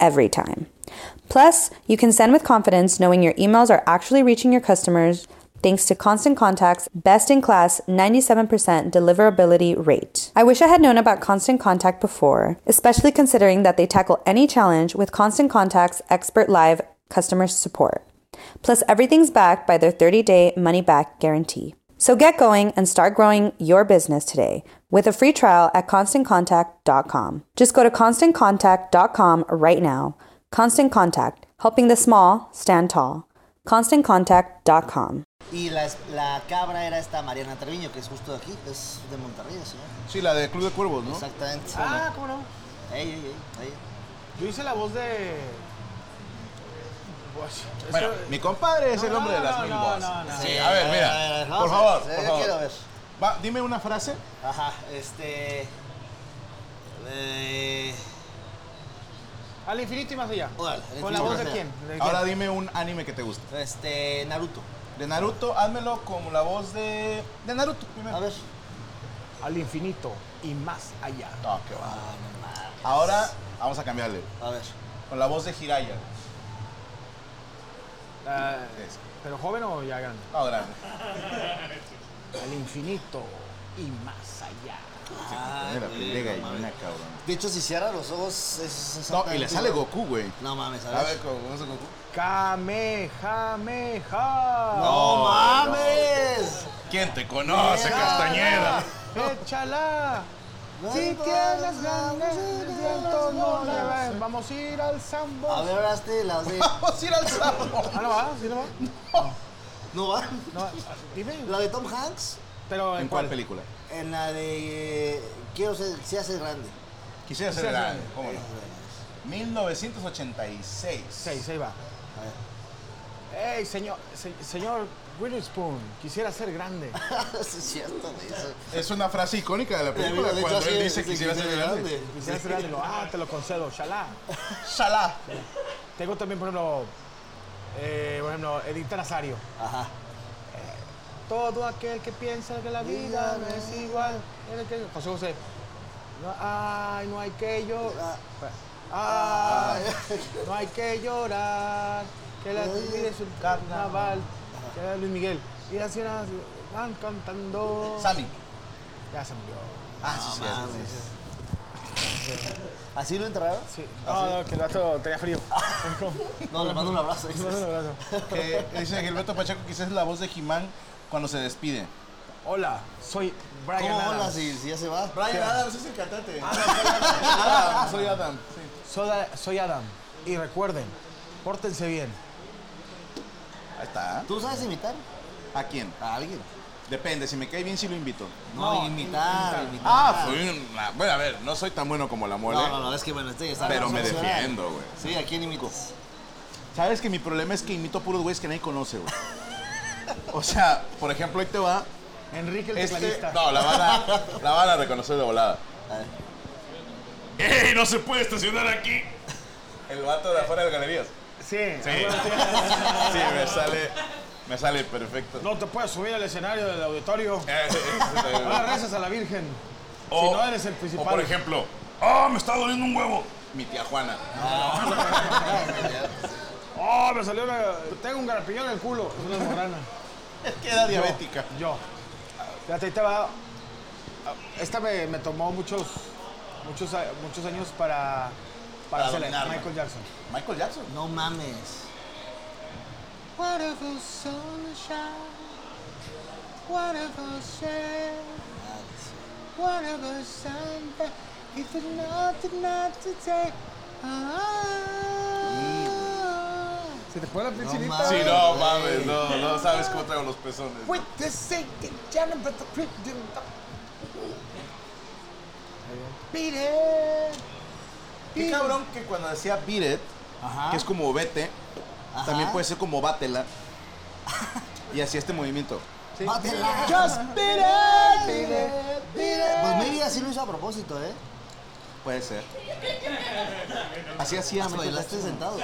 every time. Plus, you can send with confidence knowing your emails are actually reaching your customers thanks to Constant Contact's best in class 97% deliverability rate. I wish I had known about Constant Contact before, especially considering that they tackle any challenge with Constant Contact's expert live customer support. Plus, everything's backed by their 30 day money back guarantee. So get going and start growing your business today with a free trial at constantcontact.com. Just go to constantcontact.com right now. Constant Contact, helping the small stand tall. ConstantContact.com. Y la, la cabra era esta Mariana Treviño, que es justo de aquí, es de Monterrey, señor. Sí, la de Club de Cuervos, ¿no? Exactamente. Ah, ¿cómo no? Ey, ey, ey, ey. Yo hice la voz de. Pues, Bueno, mi compadre es No, el hombre no, de las no, mil voces. no, no. Sí, a ver, mira. a ver, por favor, por favor. quiero ver. Va, dime una frase. Ajá, este. Eh, Al infinito y más allá. Órale, ¿Con la voz de quién? allá. ¿De quién? Ahora dime un anime que te guste. este, Naruto. De Naruto, házmelo como la voz de. De Naruto primero. A ver. Al infinito y más allá. No, qué va. Ahora vamos a cambiarle. A ver. Con la voz de Hiraya. Ah, ¿Pero joven o ya grande? No, grande. Al infinito y más allá. Ah, gallina, cabrón. De hecho, si cierra los ojos, es No, y le sale igual. Goku, güey. No mames, a A ver. ¿cómo cómo es Goku? Kamehameha. ¡No mames! ¿Quién te conoce, Mira, Castañeda? Échala. Si tienes ganas viento, no le ven. Vamos a ir al Sambo. A ver, ahora las de. Vamos a ir al sábado. Ah, no va, sí no va. ¿No va? No, ah, dime. La de Tom Hanks. Pero ¿En cuál película? En la de. eh, Quiero ser. Se hace grande. Quisiera ser grande, ¿cómo no? 1986. Seis, ahí va. A ver. Hey, señor, se- señor Witherspoon, quisiera ser grande. sí, es cierto. Es una frase icónica de la De película cuando él dice quisiera ser grande. Quisiera ser grande. Lo, ah, te lo concedo, shalá. Shalá. Tengo también, por ejemplo, eh, por ejemplo, Edith Nazario. Ajá. Todo aquel que piensa que la vida no es igual. José José. No, ay, no hay que llorar. Ay, no hay que llorar. Que la vida es un carnaval. Que era Luis Miguel. Y las señoras van cantando. Sammy. Ya se murió. Ah, sí, sí, sí, mames. ¿Así lo entraron? Sí. No, no, que el vato tenía frío. No, le mando un abrazo. No, no, no, no. Que dice Gilberto Pacheco esa es la voz de Jimán cuando se despide. Hola, soy Brian ¿Cómo Adams. hola si, si ya se va? Brian Adams es el cantante. Ah, soy Adam. Sí. Soy, soy Adam. Y recuerden, pórtense bien. Ahí está. ¿Tú sabes imitar? ¿A quién? A alguien. Depende, si me cae bien, sí lo invito. No, imitar, imitar. Ah, soy una... Bueno, a ver, no soy tan bueno como la mole, No, no, no, es que bueno, este ya está pero me profesional. defiendo, güey. Sí, ¿a quién imitas? ¿Sabes que mi problema es que imito puros güeyes que nadie conoce, güey? O sea, por ejemplo, ahí te va... Enrique el Este, tecladista. no, la van, a, la van a reconocer de volada. A. ¡Ey! No se puede estacionar aquí. El vato de afuera de galerías. Sí. Sí. Sí, me sale, me sale perfecto. No te puedes subir al escenario del auditorio. Eh, le rezas a la Virgen. o, si no eres el principal. o por ejemplo, ¡ah, me está doliendo un huevo! Mi tía Juana. Oh, Oh, me salió una. Tengo un garpiñón en el culo. Es una almorrana. Queda diabética. Yo. Fíjate, ahí te va. Esta me, me tomó muchos, muchos, a- muchos años para, para Para. Michael Jackson. Michael Jackson. No mames. Whatever sunshine, whatever shade, whatever sunshine, if it's not enough to take. Ah. Se te pone la pincelita. mames. Sí, no mames, no, no sabes cómo traigo los pezones. With the sinking Janet, but the pretty Beat it. Qué cabrón que cuando decía beat it, Ajá. que es como vete, Ajá. también puede ser como bátela. Y hacía este movimiento. Bátela. Just beat it, beat it, beat it. Pues maybe así lo hizo a propósito, ¿eh? Puede ser. Así hacía Pues bailaste sentado.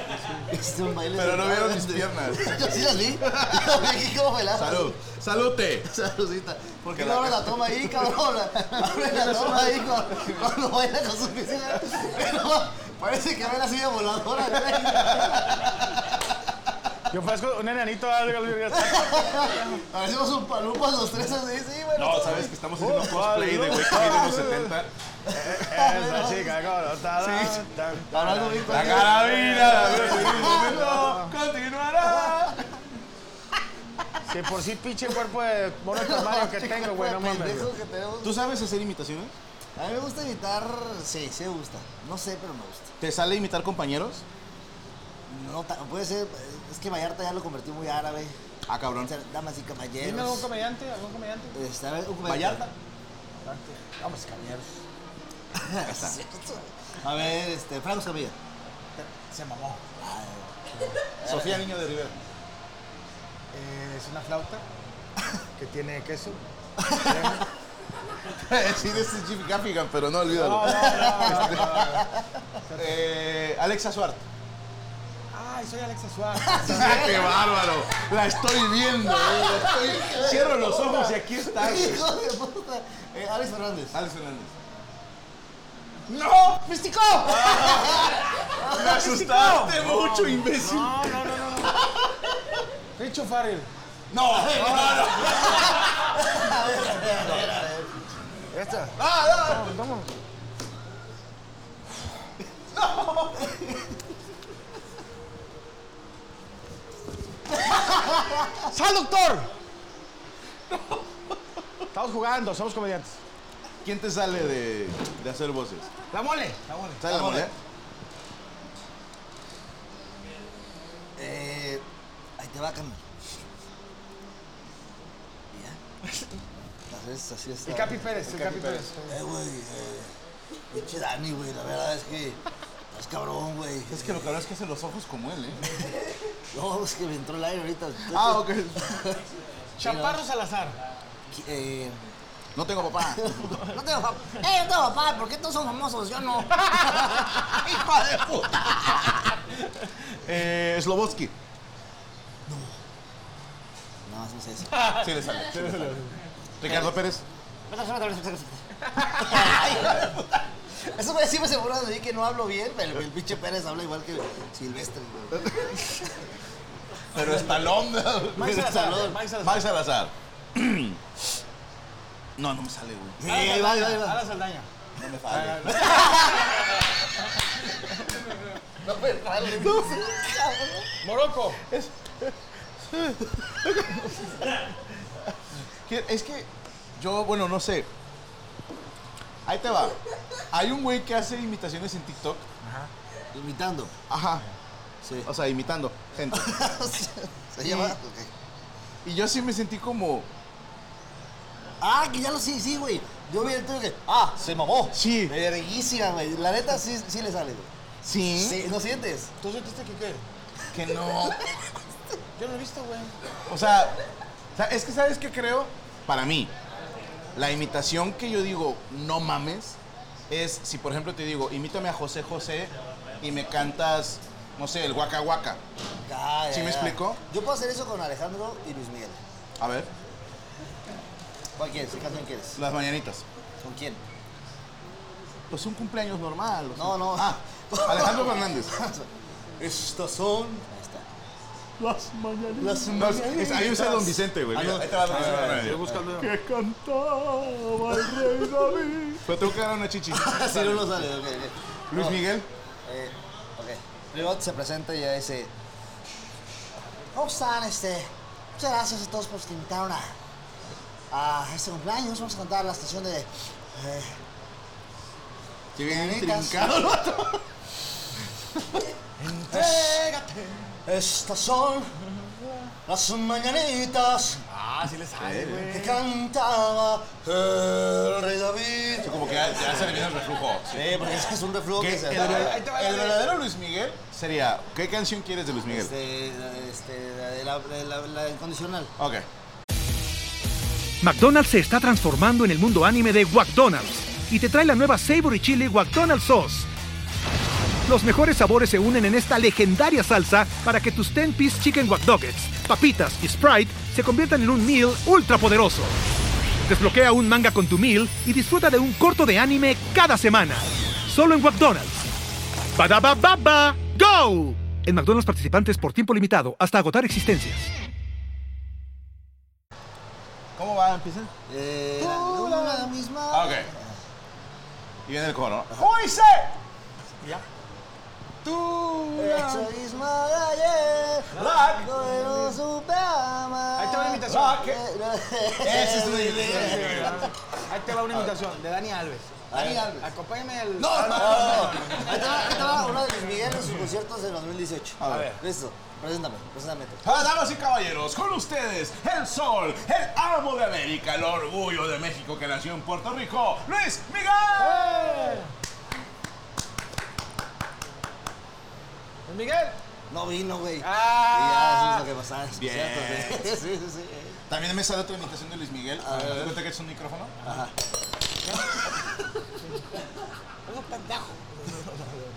Hiciste un baile Pero no vieron mis piernas. Yo sí las vi. Aquí cómo bailabas. Salud. Salute. Saludcita. ¿Por qué no la- abres la toma ahí, cabrón? Abre la toma ahí cuando, cuando baila con sus piscinas. Pero parece que ve la silla voladora, güey. Yo parezco un enanito. algo, algo, algo. Parecemos un palupas los tres así, sí, bueno. No, sabes que estamos haciendo un cosplay de güey que mide unos 70. Esa chica, Sí. Hablando bien La carabina, la verdad, en un momento continuará. Si por sí pinche cuerpo de mono de tamaño que tengo, güey, no mames. ¿Tú sabes hacer imitaciones? A mí me gusta imitar, sí, sí me gusta. No sé, pero me gusta. ¿Te sale imitar compañeros? No, puede ser, es que Vallarta ya lo convertí muy árabe. Ah, cabrón. O sea, damas y caballeros. Dime algún comediante, algún comediante. Este, a ver, un Vallarta. Vamos, caballeros. A ver, este, Franco Escamilla. Se mamó. Sofía Niño de Rivera. Eh, es una flauta que tiene queso. sí, de ese Jimmy Gaffigan, pero no olvídalo. Eh, Alexa Suárez. Ay, soy Alexa Suárez. ¡Qué bárbaro! La estoy viendo. eh, la estoy- Cierro los ojos y aquí está. güey. Hijo de puta. Eh, Alex Fernández. Alex Fernández. ¡No! ¡Místico! Me asustaste mucho, imbécil. No, no, no, no. no. Richo Farrell. No, no, no. Esta. Ah, Vamos, vamos. ¡Sal, doctor! Estamos jugando, somos comediantes. ¿Quién te sale de, de hacer voces? La mole. La mole. ¿Sale la mole? Eh, ahí te va. Y ya. Así es, así es. El Capi Pérez, el Capi Pérez. Eh, güey, eh. Pinche Dani, güey, la verdad es que. Es cabrón, güey. Es que lo que hablas es que hace los ojos como él, ¿eh? No, es que me entró el aire ahorita. Ah, ok. Chaparro Salazar. Eh, No tengo papá. no tengo papá. Eh, no tengo papá, ¿por qué todos son famosos? Yo no. Hijo de puta. Eh, Slobotsky. No, eso no es eso. Sí le sale. sí le sale. Ricardo Pérez. Eso me siempre se burlan de mí que no hablo bien, pero el pinche Pérez habla igual que Silvestre. güey. Pero Estalón. Mike Salazar. Mike. No, no me sale, güey. Sí, ahí va, ahí va, Saldaña. No me sale. No me. Morocco. Es que yo, bueno, no sé. Ahí te va. Hay un güey que hace imitaciones en TikTok. Imitando. Ajá. Sí. O sea, imitando gente. Se llama. Y- ok. Y yo sí me sentí como. Ah, que ya lo sí, sí, güey. Yo vi el tuyo que. Ah, se mamó. Sí. Verguísima, güey. La neta sí, sí le sale, güey. Sí. Sí, ¿no sientes? ¿Tú sentiste que qué? Que no. Yo no lo he visto, güey. O sea, o sea, es que sabes qué creo. Para mí, la imitación que yo digo, no mames, es si por ejemplo te digo, imítame a José José y me cantas, no sé, el Waka Waka. Ah, ¿Sí ya, me ya. explico? Yo puedo hacer eso con Alejandro y Luis Miguel. A ver, ¿Cuál quieres? ¿Qué canción quieres? las mañanitas. ¿Con quién? Pues un cumpleaños normal. o sea. No, no. Ah, Alejandro Fernández. Estas son. Está. Las mañanitas. Las es- ahí usa Don Vicente, güey. Ah, no. ahí. Estoy Mira. buscando. Que cantaba el rey David. Pero tengo que dar una chichi. Así no lo sale, ok, ok. Luis No, Miguel. Eh, ok. Primero se presenta y ya dice. ¿Cómo están? Este. Muchas gracias a todos por que invitaron a, a este cumpleaños. Vamos a cantar la estación de. eh, Que viene Mañanitas. trincado el vato. Entrégate. Estas son las mañanitas Ah, sí le sale, güey. que cantaba el rey David. Sí, Como que ya, ya se le viene el reflujo. Sí, porque ese es un reflujo ¿Qué? que se el, Ahí te va la el de- verdadero Luis Miguel sería, ¿qué canción quieres de Luis Miguel? Este, este, la, de la, de la, la incondicional. Ok. McDonald's se está transformando en el mundo anime de McDonald's y te trae la nueva Savory Chili McDonald's Sauce. Los mejores sabores se unen en esta legendaria salsa para que tus 10-piece chicken wack Doggets, papitas y Sprite se conviertan en un meal ultra poderoso. Desbloquea un manga con tu meal y disfruta de un corto de anime cada semana. Solo en McDonald's. Badaba baba, go! En McDonald's participantes por tiempo limitado hasta agotar existencias. ¿Cómo va? ¿Empieza? Eh, la, la misma. Ah, ok. Y viene el coro. ¡Juice! Ya. Tú. Esa misma de ayer. Rock. No supe amar. Ahí te va la invitación. Es el Ahí te va una invitación de Dani Alves. Dani Alves. Acompáñame al. No, no, no. Ahí te va, ahí te va uno de Luis Miguel en sus conciertos de 2018. A ver. Listo. Preséntame, preséntame. Ah, damas y caballeros, con ustedes, el sol, el amo de América, el orgullo de México que nació en Puerto Rico, Luis Miguel. ¿Es Miguel? No vino, güey. Ah. Y ya, eso es lo que pasaba. es Bien. cierto, Sí, sí, sí. sí. También me sale otra imitación de Luis Miguel. ¿Te das cuenta que es un micrófono?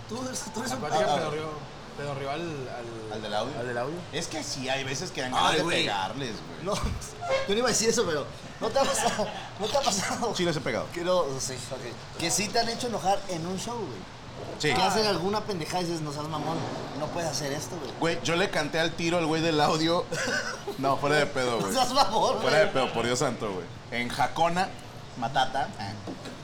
Tú eres, tú eres un Ah, pedorrió, pedorrió al, al, ¿Al del audio? al del audio. Es que sí, hay veces que dan Ay, ganas de güey. pegarles, güey. No, yo no iba a decir eso, pero ¿no te ha pasado? ¿No te ha pasado? Sí les he pegado. Que no, sí, ok. Que sí te han hecho enojar en un show, güey. Sí. Que hacen alguna pendejada y dices, no seas mamón, no puedes hacer esto, güey. Güey, yo le canté al tiro al güey del audio. No, fuera de pedo, No güey. seas mamón, Fuera de güey. pedo, por Dios santo, güey. En Jacona, Matata.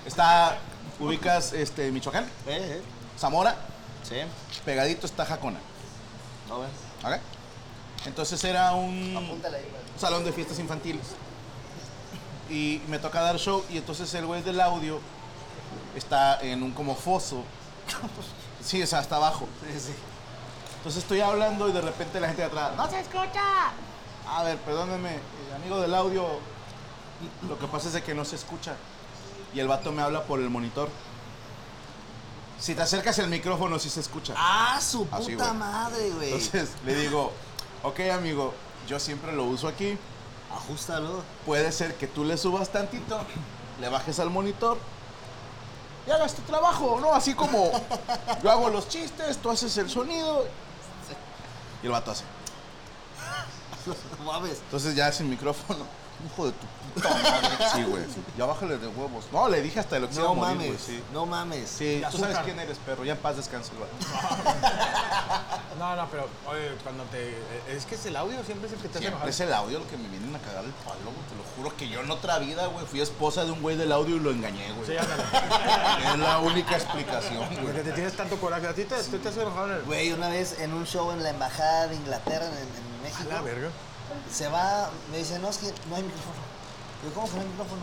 Está, ubicas este, Michoacán, Eh, eh. Zamora, Sí. pegadito está Jacona. No, güey. ¿Ok? Entonces era un Apúntale ahí, güey. salón de fiestas infantiles. Y me toca dar show y entonces el güey del audio está en un como foso. Sí, o sea, hasta abajo. Sí, sí. Entonces estoy hablando y de repente la gente de atrás, ¡no se escucha! A ver, perdónenme, eh, amigo del audio, lo que pasa es de que no se escucha. Y el vato me habla por el monitor. Si te acercas el micrófono, sí se escucha. Ah, su Así, puta güey. madre, güey. Entonces le digo, ok amigo, yo siempre lo uso aquí. Ajustalo. Puede ser que tú le subas tantito, le bajes al monitor y hagas tu trabajo, ¿no? Así como yo hago los chistes, tú haces el sonido. Y el vato hace. No mames. Entonces ya sin micrófono. Hijo de tu puta madre. Sí, güey. Ya bájale de huevos. No, le dije hasta lo que se iba No morir, güey, mames. sí. No mames. Sí, tú sabes quién eres, perro. Ya en paz descanso, güey. No, no, pero, oye, cuando te. Es que es el audio siempre es el que te hace Siempre enojar. es el audio lo que me vienen a cagar el palo, güey. Te lo juro que yo en otra vida, güey, fui esposa de un güey del audio y lo engañé, güey. Sí, ándale. es la única explicación, güey. Porque te tienes tanto coraje. A ti te, tú te has enojado en el. Güey, una vez en un show en la embajada de Inglaterra en, en México. A la verga. Se va, me dice, no, es que no hay micrófono. Digo, ¿cómo que no hay micrófono?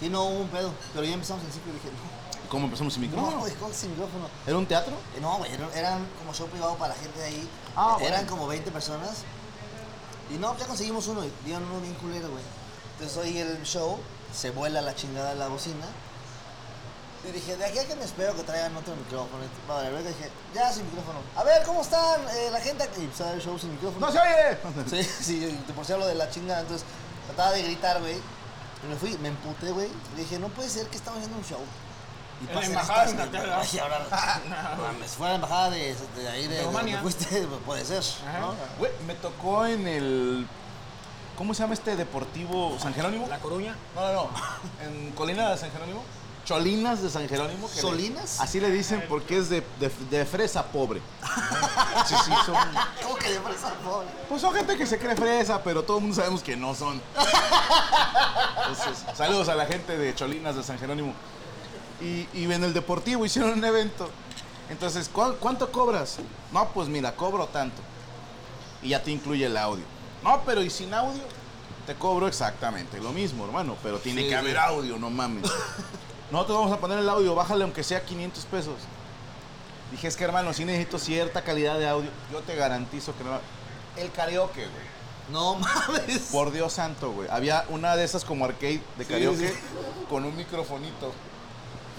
Sí, no hubo un pedo. Pero ya empezamos en ciclo y dije, no. ¿Cómo empezamos sin No, micrófono? ¿cómo que sin micrófono? ¿Era un teatro? Eh, No, güey, eran, eran como show privado para la gente de ahí. Ah, Eh, Eran como 20 personas. Y no, ya conseguimos uno. Y dieron uno bien culero, güey. Entonces hoy el show, se vuela la chingada la bocina. Y dije, de aquí a que me espero que traigan otro micrófono. Y, Vale, dije, ya sin micrófono. A ver, ¿cómo están eh, la gente? aquí?" Y empezó a dar el show sin micrófono. ¡No se oye! Sí, sí, por si hablo de la chingada. Entonces trataba de gritar, güey. Y me fui, me emputé, güey. Le dije, no puede ser que estamos haciendo un show. Y En la pasen embajada de Inglaterra. Ay, ahora, mames, fue a la embajada de, de ahí de, de Rumania. donde fuiste, puede ser. ¿no? Güey, me tocó en el. ¿Cómo se llama este deportivo? ¿San Jerónimo? La Coruña. No, no, no. En Colina de San Jerónimo. Cholinas de San Jerónimo. que le- ¿Solinas? así le dicen porque es de, de- de fresa pobre. Sí, sí, son. ¿Cómo que de fresa pobre? Pues son gente que se cree fresa, pero todo el mundo sabemos que no son. Entonces, saludos a la gente de Cholinas de San Jerónimo. Y, y en el deportivo hicieron un evento. Entonces, ¿cu- ¿cuánto cobras? No, pues mira, cobro tanto. Y ya te incluye el audio. No, pero ¿y sin audio? Te cobro exactamente lo mismo, hermano. Pero tiene Sí, que sí. haber audio, no mames. Nosotros vamos a poner el audio, bájale aunque sea 500 pesos. Dije, es que hermano, si necesito cierta calidad de audio, yo te garantizo que no. El karaoke, güey. No mames. Por Dios santo, güey. Había una de esas como arcade de Sí, karaoke sí. con un microfonito.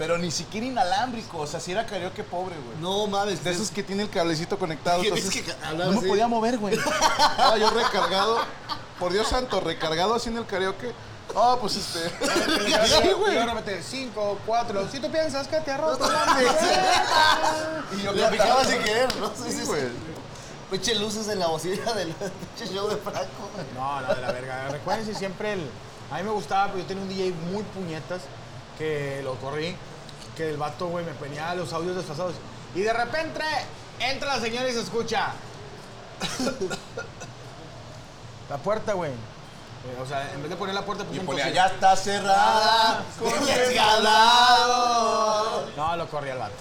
Pero ni siquiera inalámbrico, o sea, si era karaoke pobre, güey. No mames. De esos que tiene el cablecito conectado. Entonces, que no me así. podía mover, güey. Estaba yo recargado. Por Dios santo, recargado así en el karaoke. Ah, pues este. sí, güey. Y ahora mete 5, 4. Si tú piensas que te la maceta. Y yo Le picaba sin querer, ¿no? Sí, güey. Pinche luces en la bocina del pinche show de Franco. No, no, de la verga. Recuerden si siempre el. A mí me gustaba, pero yo tenía un DJ muy puñetas que lo corrí. Que el vato, güey, me ponía los audios desfasados. Y de repente entra la señora y se escucha. la puerta, güey. Eh, o sea, en vez de poner la puerta, un ponía, ya está cerrada. Con. No, lo corrí al vato.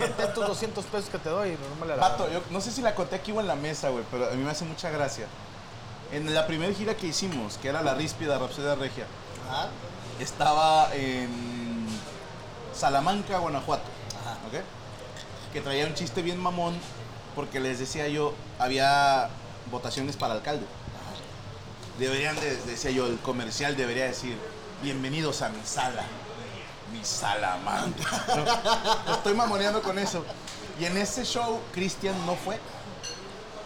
Eh, estos 200 pesos que te doy, no me la Vato, yo no sé si la conté aquí o en la mesa, güey, pero a mí me hace mucha gracia. En la primera gira que hicimos, que era la Ríspida Rapsodia Regia, Ajá. estaba en Salamanca, Guanajuato. Ajá. ¿ok? Que traía un chiste bien mamón porque les decía yo, había votaciones para alcalde. Deberían, de, decía yo, el comercial debería decir, bienvenidos a mi sala, mi Salamanca. No, estoy mamoneando con eso. Y en ese show, Cristian no fue.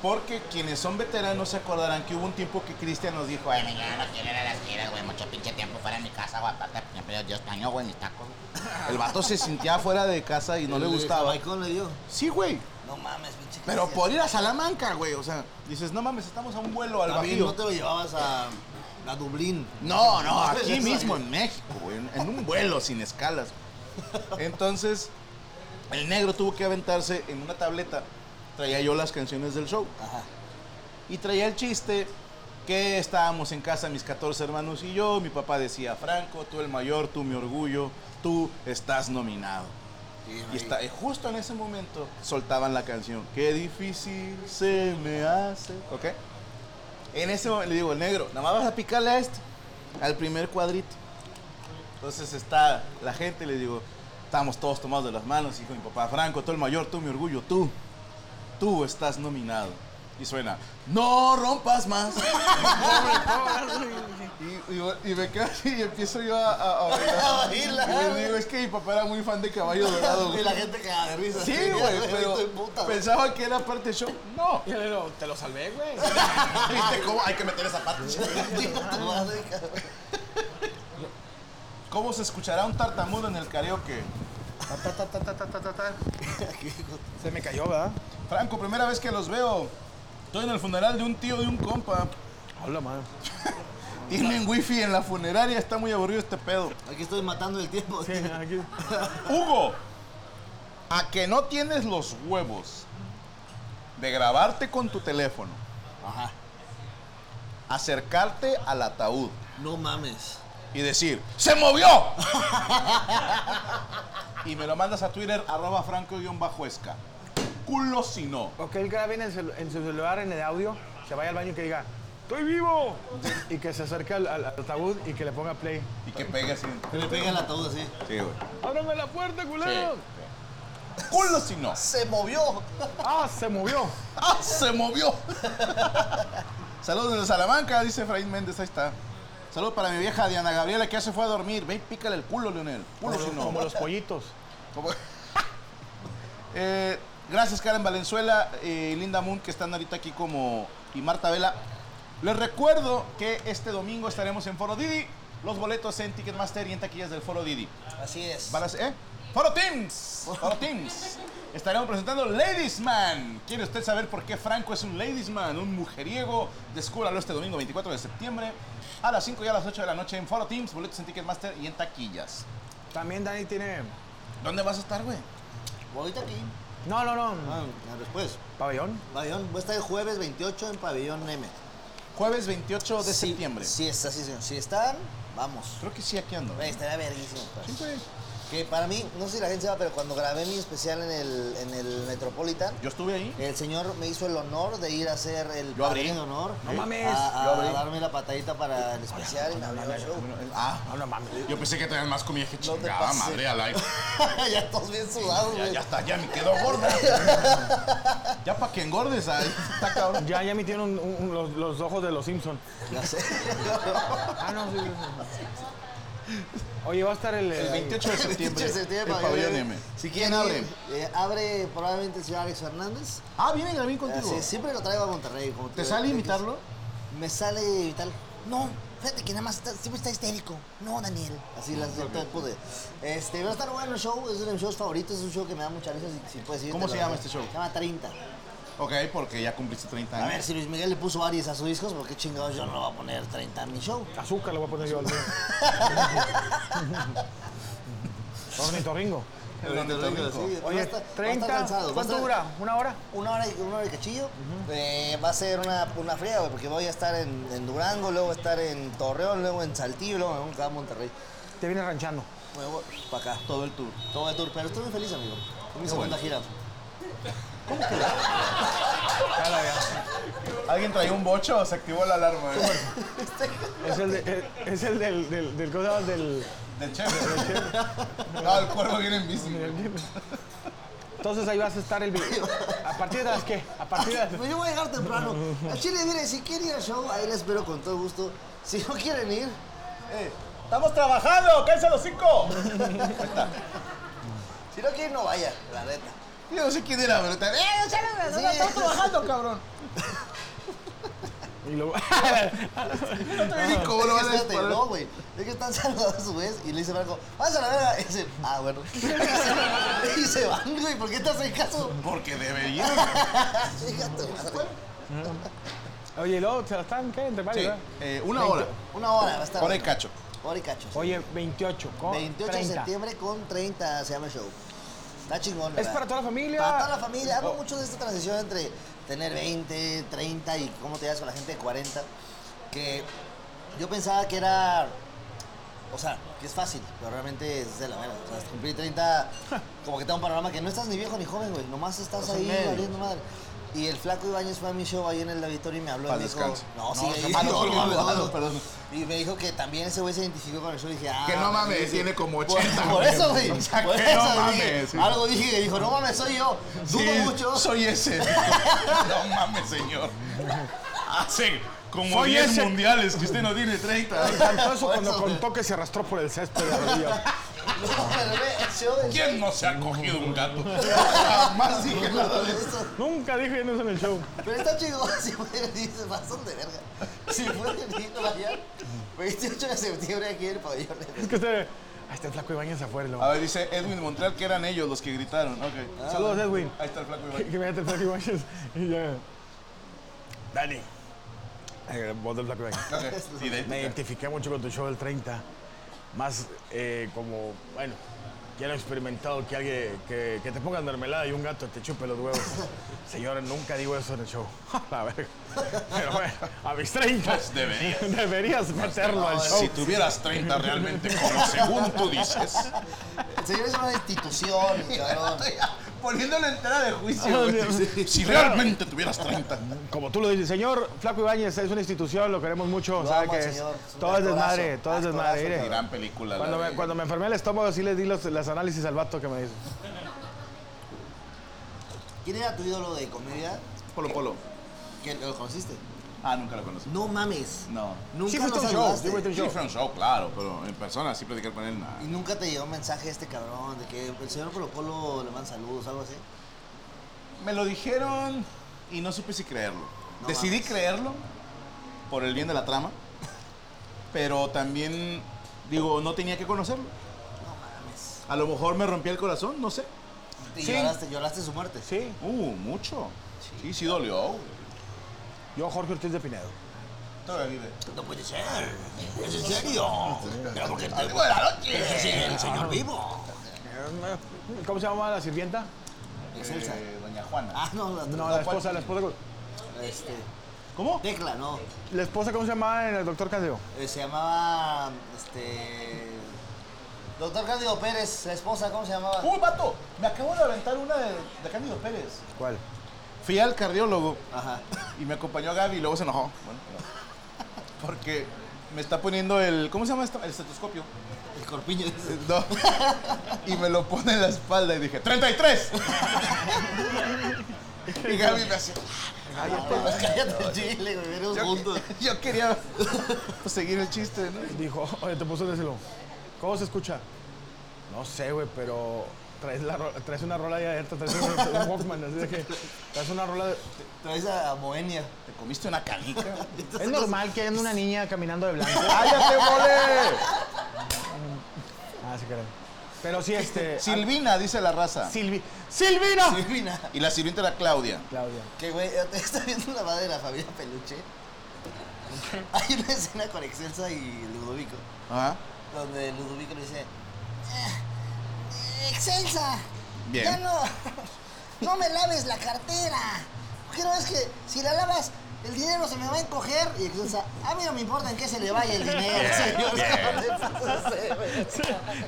Porque quienes son veteranos se acordarán que hubo un tiempo que Cristian nos dijo, ay, no quiero ir a las giras, güey. Mucho pinche fuera de mi casa, güey. Aparte, siempre yo, extraño, güey, mis tacos. el vato se sentía fuera de casa y no le gustaba. Maicon le dio. Sí, güey. No mames, pinche. Pero por ir a Salamanca, güey. O sea, dices, no mames, estamos a un vuelo al También Bajío. no te lo llevabas a, a Dublín. No, no, aquí mismo en México, güey. En en un vuelo sin escalas. Entonces, el negro tuvo que aventarse en una tableta. Traía yo las canciones del show. Ajá. Y traía el chiste que estábamos en casa mis 14 hermanos y yo. Mi papá decía, Franco, tú el mayor, tú mi orgullo, tú estás nominado. Y está, y justo en ese momento soltaban la canción. Qué difícil se me hace. ¿Ok? En ese momento le digo, negro, nada más vas a picarle a este, al primer cuadrito. Entonces está la gente, le digo, estamos todos tomados de las manos. Dijo mi papá, Franco, tú el mayor, tú mi orgullo, tú, tú estás nominado. Y suena, no rompas más. y, y- y me quedo así y empiezo yo a, a, a bailar. A bailar. Y les digo, es que mi papá era muy fan de Caballo Dorado. Y güey". la gente cagada de risa. Sí, güey, pero güey. pensaba que era parte del show. No. Y yo le digo, te lo salvé, güey. ¿Viste cómo hay que meter esa parte? ¿Cómo se escuchará un tartamudo en el karaoke? Se me cayó, ¿verdad? Franco, primera vez que los veo. Estoy en el funeral de un tío de un compa. Hola, madre. Tienen wifi en la funeraria, está muy aburrido este pedo. Aquí estoy matando el tiempo. Sí, aquí. Hugo, a que no tienes los huevos de grabarte con tu teléfono, Ajá. acercarte al ataúd No mames. y decir, ¡se movió! y me lo mandas a Twitter, arroba franco-esca. Culo si no. O que él grabe en, el celu- en su celular, en el audio, se vaya al baño y que diga, ¡Estoy vivo! Y que se acerque al, al- al ataúd y que le ponga play. Y que pegue así. Que le pega el ataúd así. Sí, güey. ¡Ábrame la puerta, culero! Culo si no. Se movió. ¡Ah, se movió! ¡Ah, se movió! Saludos desde Salamanca, dice Efraín Méndez, ahí está. Saludos para mi vieja Diana Gabriela que ya se fue a dormir. Ven, pícale el culo, Leonel. Culo Como, si no. como los pollitos. Como- Eh, gracias Karen Valenzuela y Linda Moon que están ahorita aquí como y Marta Vela. Les recuerdo que este domingo estaremos en Foro Didi. Los boletos en Ticketmaster y en taquillas del Foro Didi. Así es. Van a ser- ¿eh? Foro Teams. Foro Teams. Estaremos presentando Ladies Man. ¿Quiere usted saber por qué Franco es un Ladies Man? Un mujeriego. Descúbralo este domingo 24 de septiembre a las 5 y a las 8 de la noche en Foro Teams, boletos en Ticketmaster y en taquillas. También Dani tiene. ¿Dónde vas a estar, güey? Ahorita aquí. No, no, no. Ah, después. Pabellón. Pabellón, voy a estar el jueves 28 en Pabellón M. Jueves 28 de Sí, septiembre. Sí, está, sí, señor. Si están, vamos. Creo que sí, aquí ando. Estaría verguísimo. pues. Que para mí, no sé si la gente sabe, pero cuando grabé mi especial en el, en el Metropolitan, Yo estuve ahí. el señor me hizo el honor de ir a hacer el Yo abrí. de honor. No mames. A, Yo a abrí. darme la patadita para el especial y me abrió el show. Ah, No, no mames. yo pensé que tenías más comida que No chingada pases. madre al aire. ya todos bien sudados, Ya, güey. ya está, ya me quedó gorda. ya para que engordes, ahí está cabrón. Ya, ya metieron un- un- los, los ojos de los Simpsons. Ya sé. Ah, no, sí, sí, sí. Oye, va a estar el. El 28 de septiembre, 28 de septiembre, el pabellón M. Si ¿Quién quieren abre? eh, abre probablemente el señor Alex Fernández. Ah, viene Gavín contigo. Así, siempre lo traigo a Monterrey. Como ¿Te sale X. imitarlo? Me sale imitar. No, fíjate que nada más está- siempre está histérico. No, Daniel. Así las todo el pude. Este, va a estar bueno el show, es uno de mis shows favoritos, es un show que me da mucha risa. Si, si puedes ir, ¿Cómo se llama este show? Se llama 30. Ok, porque ya cumpliste 30 A años. ver, si Luis Miguel le puso Aries a sus discos, ¿por qué chingados yo no le voy a poner 30 a mi show? Azúcar le voy a poner yo al mío. Ornitorrinco. Sí, a Oye, estar- va a estar 30. cansado, a ¿Cuánto estar- dura? ¿Una hora? Una hora y, una hora y cachillo. Eh, va a ser una, una fría, güey, porque voy a estar en, en Durango, luego voy a estar en Torreón, luego en Saltillo, luego me voy a Monterrey. Te viene ranchando. Me voy para acá. Todo el tour. Todo el tour, pero estoy muy feliz, amigo. Mi segunda gira. ¿Alguien traía un bocho o se activó la alarma? eh? Es el, de- es el del, del, del, ¿cómo se llama? del, Del chef. No, el cuervo viene en bici. Entonces ahí vas a estar el video. ¿A partir de las qué? A partir de las... Pues yo voy a llegar temprano. Al Chile, mire, si quieren ir al show, ahí les espero con todo gusto. Si no quieren ir, ¡Estamos trabajando! ¡Cállense los cinco! si no quieren, no vaya, la neta. Yo no sé quién era, pero... ¡Eh, sale, Sí. estamos trabajando, cabrón! Y luego... Ni cómo lo van a disparar. No, güey. Es que están saludando a su vez y le dice Marco, ¡Vas a la verga! Y dice, ah, bueno. y se van, güey. ¿Por qué te hacen caso? Porque debería. Fíjate, madre. Oye, ¿y luego se la están qué? Entre varios, Sí, eh, una hora. Una hora va a estar. Hora y cacho. Hora y cacho. sí. Oye, 28. ¿cómo? 28 de 30. septiembre con 30 se llama el show. Está chingón, ¿Es ¿verdad? para toda la familia? Para toda la familia. Hablo mucho de esta transición entre tener 20, 30 y cómo te llevas con la gente de 40. Que yo pensaba que era. O sea, que es fácil, pero realmente es de la verga. O sea, hasta cumplir 30, como que te da un panorama que no estás ni viejo ni joven, güey. Nomás estás ahí valiendo madre. Y el flaco Ibáñez fue a mi show ahí en el auditorio y me habló y Paz me dijo. No, No, sí, ahí- no, no, perdón, no, no. perdón. Y me dijo que también ese güey se identificó con el show y dije, ah. Que no mames, sí, tiene como Por- 80, Por, eso, güey. O sea, por que eso no dije, mames, sí. Algo dije dijo, no mames, soy yo. Dudo Sí, mucho. Soy ese. no mames, señor. Hace como Soy 10 ese. mundiales que usted no tiene 30. Me encantó eso cuando contó que se arrastró por el césped de la rodilla. ¿Quién no se ha cogido un gato? Jamás dije nada de eso. Nunca dije eso en el show. Pero está chido, si pueden ir, pasan de verga. Si pueden ir, vayan. 28 de septiembre aquí en el pabellón. Es que usted... Ahí está el flaco Ibáñez afuera. lo- A ver, dice Edwin Montreal que eran ellos los que gritaron. Ok. Saludos, Edwin. Ahí está el flaco Que, Iván. que me el flaco Ibáñez y ya... Dani. Eh, voz del flaco Ibáñez. Ok, Me identifiqué mucho con tu show del 30. Más eh, como, bueno, ya lo he experimentado que alguien que, que te pongan mermelada y un gato te chupe los huevos. Señora, nunca digo eso en el show. A ver. Pero bueno, a mis 30. Pues deberías. Deberías meterlo al show. Si tuvieras 30 realmente, como según tú dices. El señor es una institución, cabrón. Poniéndole en tela de juicio. Ah, güey. Si realmente tuvieras 30. Como tú lo dices, señor Flaco Ibáñez es una institución, lo queremos mucho, Lo sabe amo, que es. señor. Es un Todo es actorazo, desmadre, todo es desmadre. actorazo, mire. cabrón. Gran película. Cuando la me, de- cuando me enfermé el estómago, sí le di los, los análisis al vato que me hizo. ¿Quién era tu ídolo de comedia? Polo Polo. ¿Que lo conociste? Ah, nunca lo conocí. No mames. No. Nunca Sí fuiste lo a un show, saludaste. sí fuiste un Sí, show. fue un show, claro, pero en persona sí platicar con él, nada. Y nunca te llegó un mensaje de este cabrón, de que el señor Polo Polo le manda saludos, algo así. Me lo dijeron y no supe si creerlo. No Decidí mames. creerlo por el bien de la trama, pero también, digo, no tenía que conocerlo. No mames. A lo mejor me rompía el corazón, no sé. Y Sí. lloraste, lloraste su muerte. Sí, Uh, mucho. Sí, sí dolió. Yo Jorge Ortiz de Pinedo. Todavía vive. No puede ser. ¿Es en serio? Pero porque estoy de la noche. Sí, el señor vivo. ¿Cómo se llama la sirvienta? Excelsa. Eh, Doña Juana. Ah, no, la, No, la esposa, la esposa. Este, ¿Cómo? Tecla, no. ¿La esposa cómo se llamaba en el doctor Candeo? Eh, se llamaba. Este. Doctor Cándido Pérez, la esposa, ¿cómo se llamaba? ¡Uy, vato! Me acabo de aventar una de, de Cándido Pérez. ¿Cuál? Fui al cardiólogo Ajá. y me acompañó Gaby y luego se enojó. Bueno, porque me está poniendo el. ¿Cómo se llama esto? El estetoscopio. El corpiño. No. Y me lo pone en la espalda y dije, ¡33! Y Gaby me hace. Cállate, el chile, güey, Yo, juntos. yo quería pues, seguir el chiste, ¿no? Dijo, oye, te puso decirlo. ¿Cómo se escucha? No sé, güey, pero traes, la, ro- traes una rola ahí abierta, traes un, un Walkman, así de que traes una rola de... Traes a Moenia. ¿Te comiste una canica? Es normal que haya una niña caminando de blanco. ¡Cállate, mole! Ah, sí, caray. Pero sí, este... Silvina, dice la raza. Silvi... ¡Silvina! Silvina. Y la sirvienta era Claudia. Claudia. Que, güey, está viendo la madre de la familia Peluche. Hay una escena con Excelsa y Ludovico. Ajá. Donde Ludovico le dice: "Eh, Excelsa, Bien. ya no, no me laves la cartera. Porque no es que si la lavas, el dinero se me va a encoger. Y Excelsa, a mí no me importa en qué se le vaya el dinero. señor".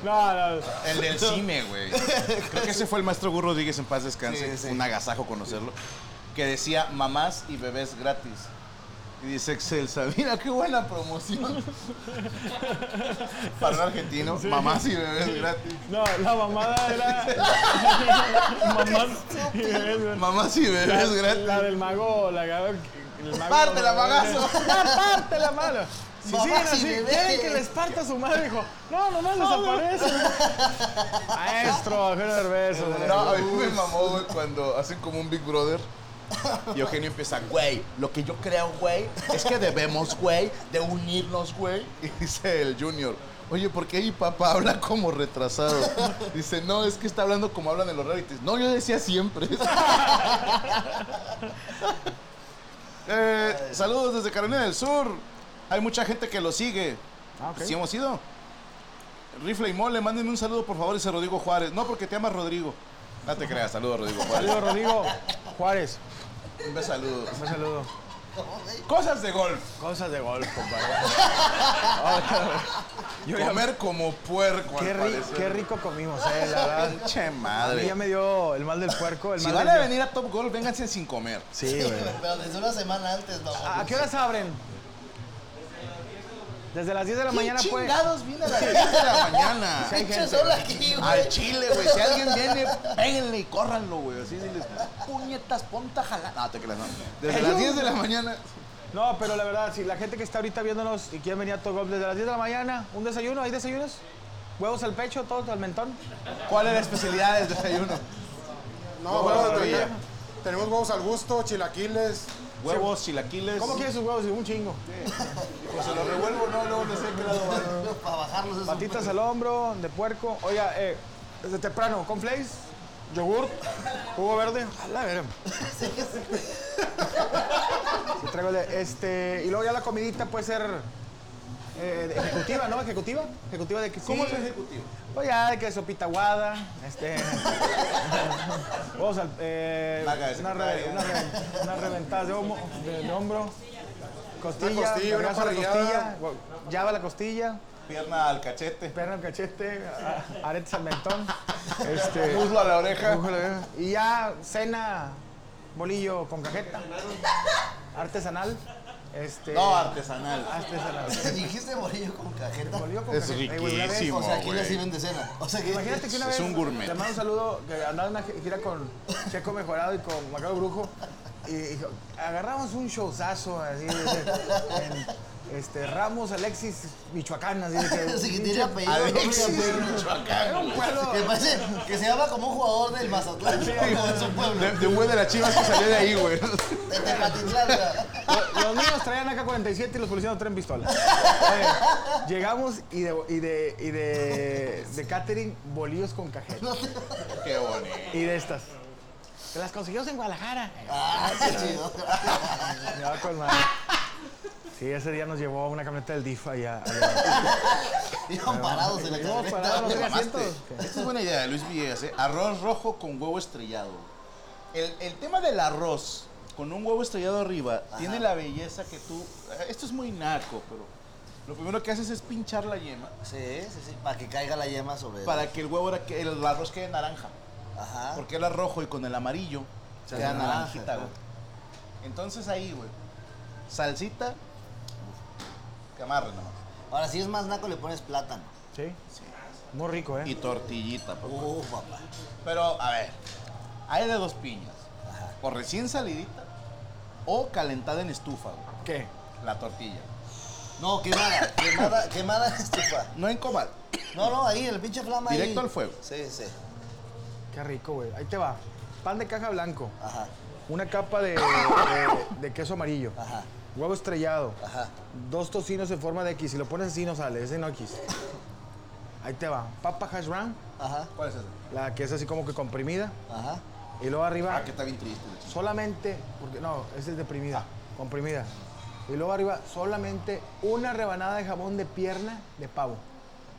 No, no. El del cine, güey. Creo que ese fue el maestro Gur Rodríguez en paz descanse. Sí, sí. Un agasajo conocerlo. Que decía mamás y bebés gratis. Y dice Excelsa, mira qué buena promoción. Para un argentino, mamás y bebés gratis. No, la mamada era... Mamás y bebés. Mamás y La, bebés gratis. la del mago, la el mago... Pártela, magazo. ¡Ya, pártela, mano! Si Mamás siguen y así, bebés. quieren que les parta su madre, dijo, no, nomás desaparece. Maestro, Eugenio Derbez. No, a mí me mamó, güey, cuando hacen como un Big Brother. Y Eugenio empieza, güey, lo que yo creo, güey, es que debemos, güey, de unirnos, güey. Y dice el Junior, oye, ¿por qué mi papá habla como retrasado? Dice, no, es que está hablando como hablan en los realities. No, yo decía siempre. Eh, saludos desde Carolina del Sur. Hay mucha gente que lo sigue. Ah, ok. ¿Sí hemos ido? Rifle y mole, mándenme un saludo, por favor, ese Rodrigo Juárez. No, porque te llamas Rodrigo. No te creas, saludos, Rodrigo Juárez. Saludos, Rodrigo Juárez. Un beso, saludos. Un saludo. Cosas de golf. Cosas de golf, compadre. Yo ya- Comer como puerco, qué, al ri- parecer. qué rico comimos, eh, la verdad. Pinche A mí madre. ya me dio el mal del puerco, el Si mal van del... a venir a Top Golf, vénganse sin comer. Sí, güey. Pero desde una semana antes, vamos. ¿A qué horas abren? Desde las 10 de la mañana, ¿Qué pues. chingados viene a las 10 de la mañana? Sí, hay gente. sol aquí, güey. Al chile, güey. Si alguien viene, péguenle y córranlo, güey. Así diles, puñetas, ponta jalar. No, te creas, no. Desde las 10 de la mañana. No, pero la verdad, si la gente que está ahorita viéndonos y quiere venir a Top Golf desde las 10 de la mañana, un desayuno, ¿hay desayunos? ¿Huevos al pecho, todos al mentón? ¿Cuál es la especialidad del desayuno? No, bueno, tenemos, tenemos huevos al gusto, chilaquiles. Huevos, chilaquiles. ¿Cómo quieres sus huevos? Un chingo. Pues se lo revuelvo, no, no, no sé qué lado va. Para bajarlos esos Patitas al hombro, de puerco. Oiga, eh, desde temprano, con flakes, yogur, jugo verde. A la verga. Sí, traigo de- este, y luego ya la comidita puede ser eh, ejecutiva, ¿no? Ejecutiva. Ejecutiva de que sí. ¿Cómo es ejecutivo? Pues ya, de que sopita aguada, este... Vamos al... Eh, una, re- una re- unas reventadas de, homo- de- de hombro, costilla, Una costilla, una costilla, gua- llave a la costilla, Pierna al cachete. perna al cachete, aretes al mentón, este, Muslo a la oreja. muslo a la oreja. y ya cena, bolillo con cajeta, artesanal, este... No, artesanal. artesanal. Dijiste bolillo con cajeta. Bolillo con Es cajeta. Riquísimo. O sea, aquí le sirven de cena. O sea que. Imagínate que una Es vez un gourmet. le mando un saludo que andaba en una gira con Checo Mejorado y con Macaro Brujo y, y agarramos un showzazo así de- de- en este, Ramos Alexis Michoacán así de que, Así que tiene apellido. Alexis ¿no? Michoacán. un pueblo Que parece que se llama como un jugador del Mazatlán. como de su pueblo. De, de un güey de las chivas que salió de ahí, güey. De Tepatitlán. Los, niños traían AK-47 y los policías no traen pistola. Oye, llegamos y de, y de, y de, de catering bolillos con cajeta. Qué bonito. Y de estas. Que las conseguimos en Guadalajara. Ah, qué chido. Ya, con madre. Sí, ese día nos llevó una camioneta del DIF allá. Iban parados en la camioneta. parados, no asientos. Esta es buena idea de Luis Villegas, ¿eh? Arroz rojo con huevo estrellado. El, el tema del arroz con un huevo estrellado arriba tiene la belleza que tú... eh, Esto es muy naco, pero lo primero que haces es pinchar la yema Sí, sí, sí, para que caiga la yema sobre... para que el huevo, el arroz quede naranja. Ajá. Porque era rojo y con el amarillo Se queda naranjita, güey. Entonces ahí, güey, salsita, que amarre nomás. Ahora, si es más naco, le pones plátano. Sí. Muy rico, ¿eh? Y tortillita, papá. Uh, papá. Pero, a ver, hay de dos piñas. O recién salidita o calentada en estufa, güey, ¿Qué? la tortilla. No, quemada, quemada, quemada en estufa. No en comal. No, no, ahí, el pinche flama ahí. Directo al fuego. Sí, sí. Qué rico, güey. Ahí te va. Pan de caja blanco. Ajá, Una capa de, de- de queso amarillo. ajá, Huevo estrellado. ajá. Dos tocinos en forma de X. Si lo pones así no sale, ese no X. Ahí te va. Papa hash brown, Ajá, ¿Cuál es ese? la que es así como que comprimida. ajá. Y luego arriba, Ah, que está bien triste. solamente, porque no, esa es deprimida, comprimida. Y luego arriba, solamente una rebanada de jamón de pierna de pavo.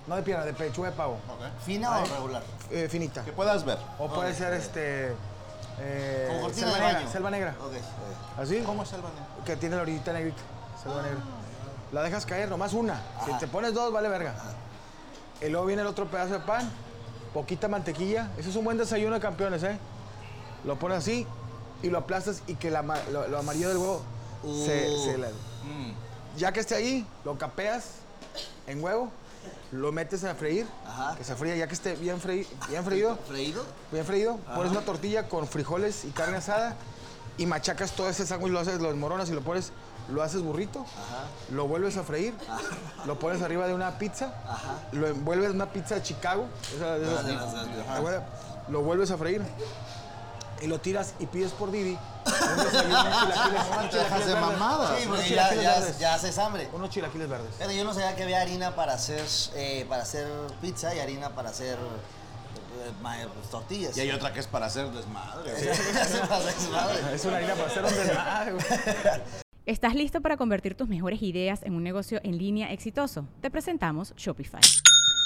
No de pierna, de pechuga de pavo. Ok. ¿Fina o regular? Eh, finita. Que puedas ver. O puede ser este. Eh, Como cortina selva de negra. baño. Selva negra. Ok. ¿Así? ¿Cómo es el baneo? Que tiene la orillita negrita. Selva negra. La dejas caer, nomás una. Si te pones dos, vale verga. Y luego viene el otro pedazo de pan, poquita mantequilla. Ese es un buen desayuno de campeones, ¿eh? Lo pones así y lo aplastas y que la lo, lo amarillo del huevo se, Uh. se la- Ya que esté ahí, lo capeas en huevo, lo metes a freír, Ajá. que se fría, ya que esté bien, freí- bien freído, ¿Freído? bien freído, pones una tortilla con frijoles y carne asada y machacas todo ese sándwich, lo haces, lo desmoronas y lo pones, lo haces burrito, lo vuelves a freír, lo pones arriba de una pizza, lo envuelves en una pizza de Chicago, esa- lo vuelves a freír y lo tiras y pides por Didi unos chilaquiles, de mamada. Sí, porque ya, haces hambre. Unos chilaquiles verdes. Pero yo no sabía que había harina para hacer, eh, para hacer pizza y harina para hacer eh, pues, tortillas. Y hay otra que es para hacer desmadre. desmadre. Es una harina para hacer un desmadre. ¿Estás listo para convertir tus mejores ideas en un negocio en línea exitoso? Te presentamos Shopify.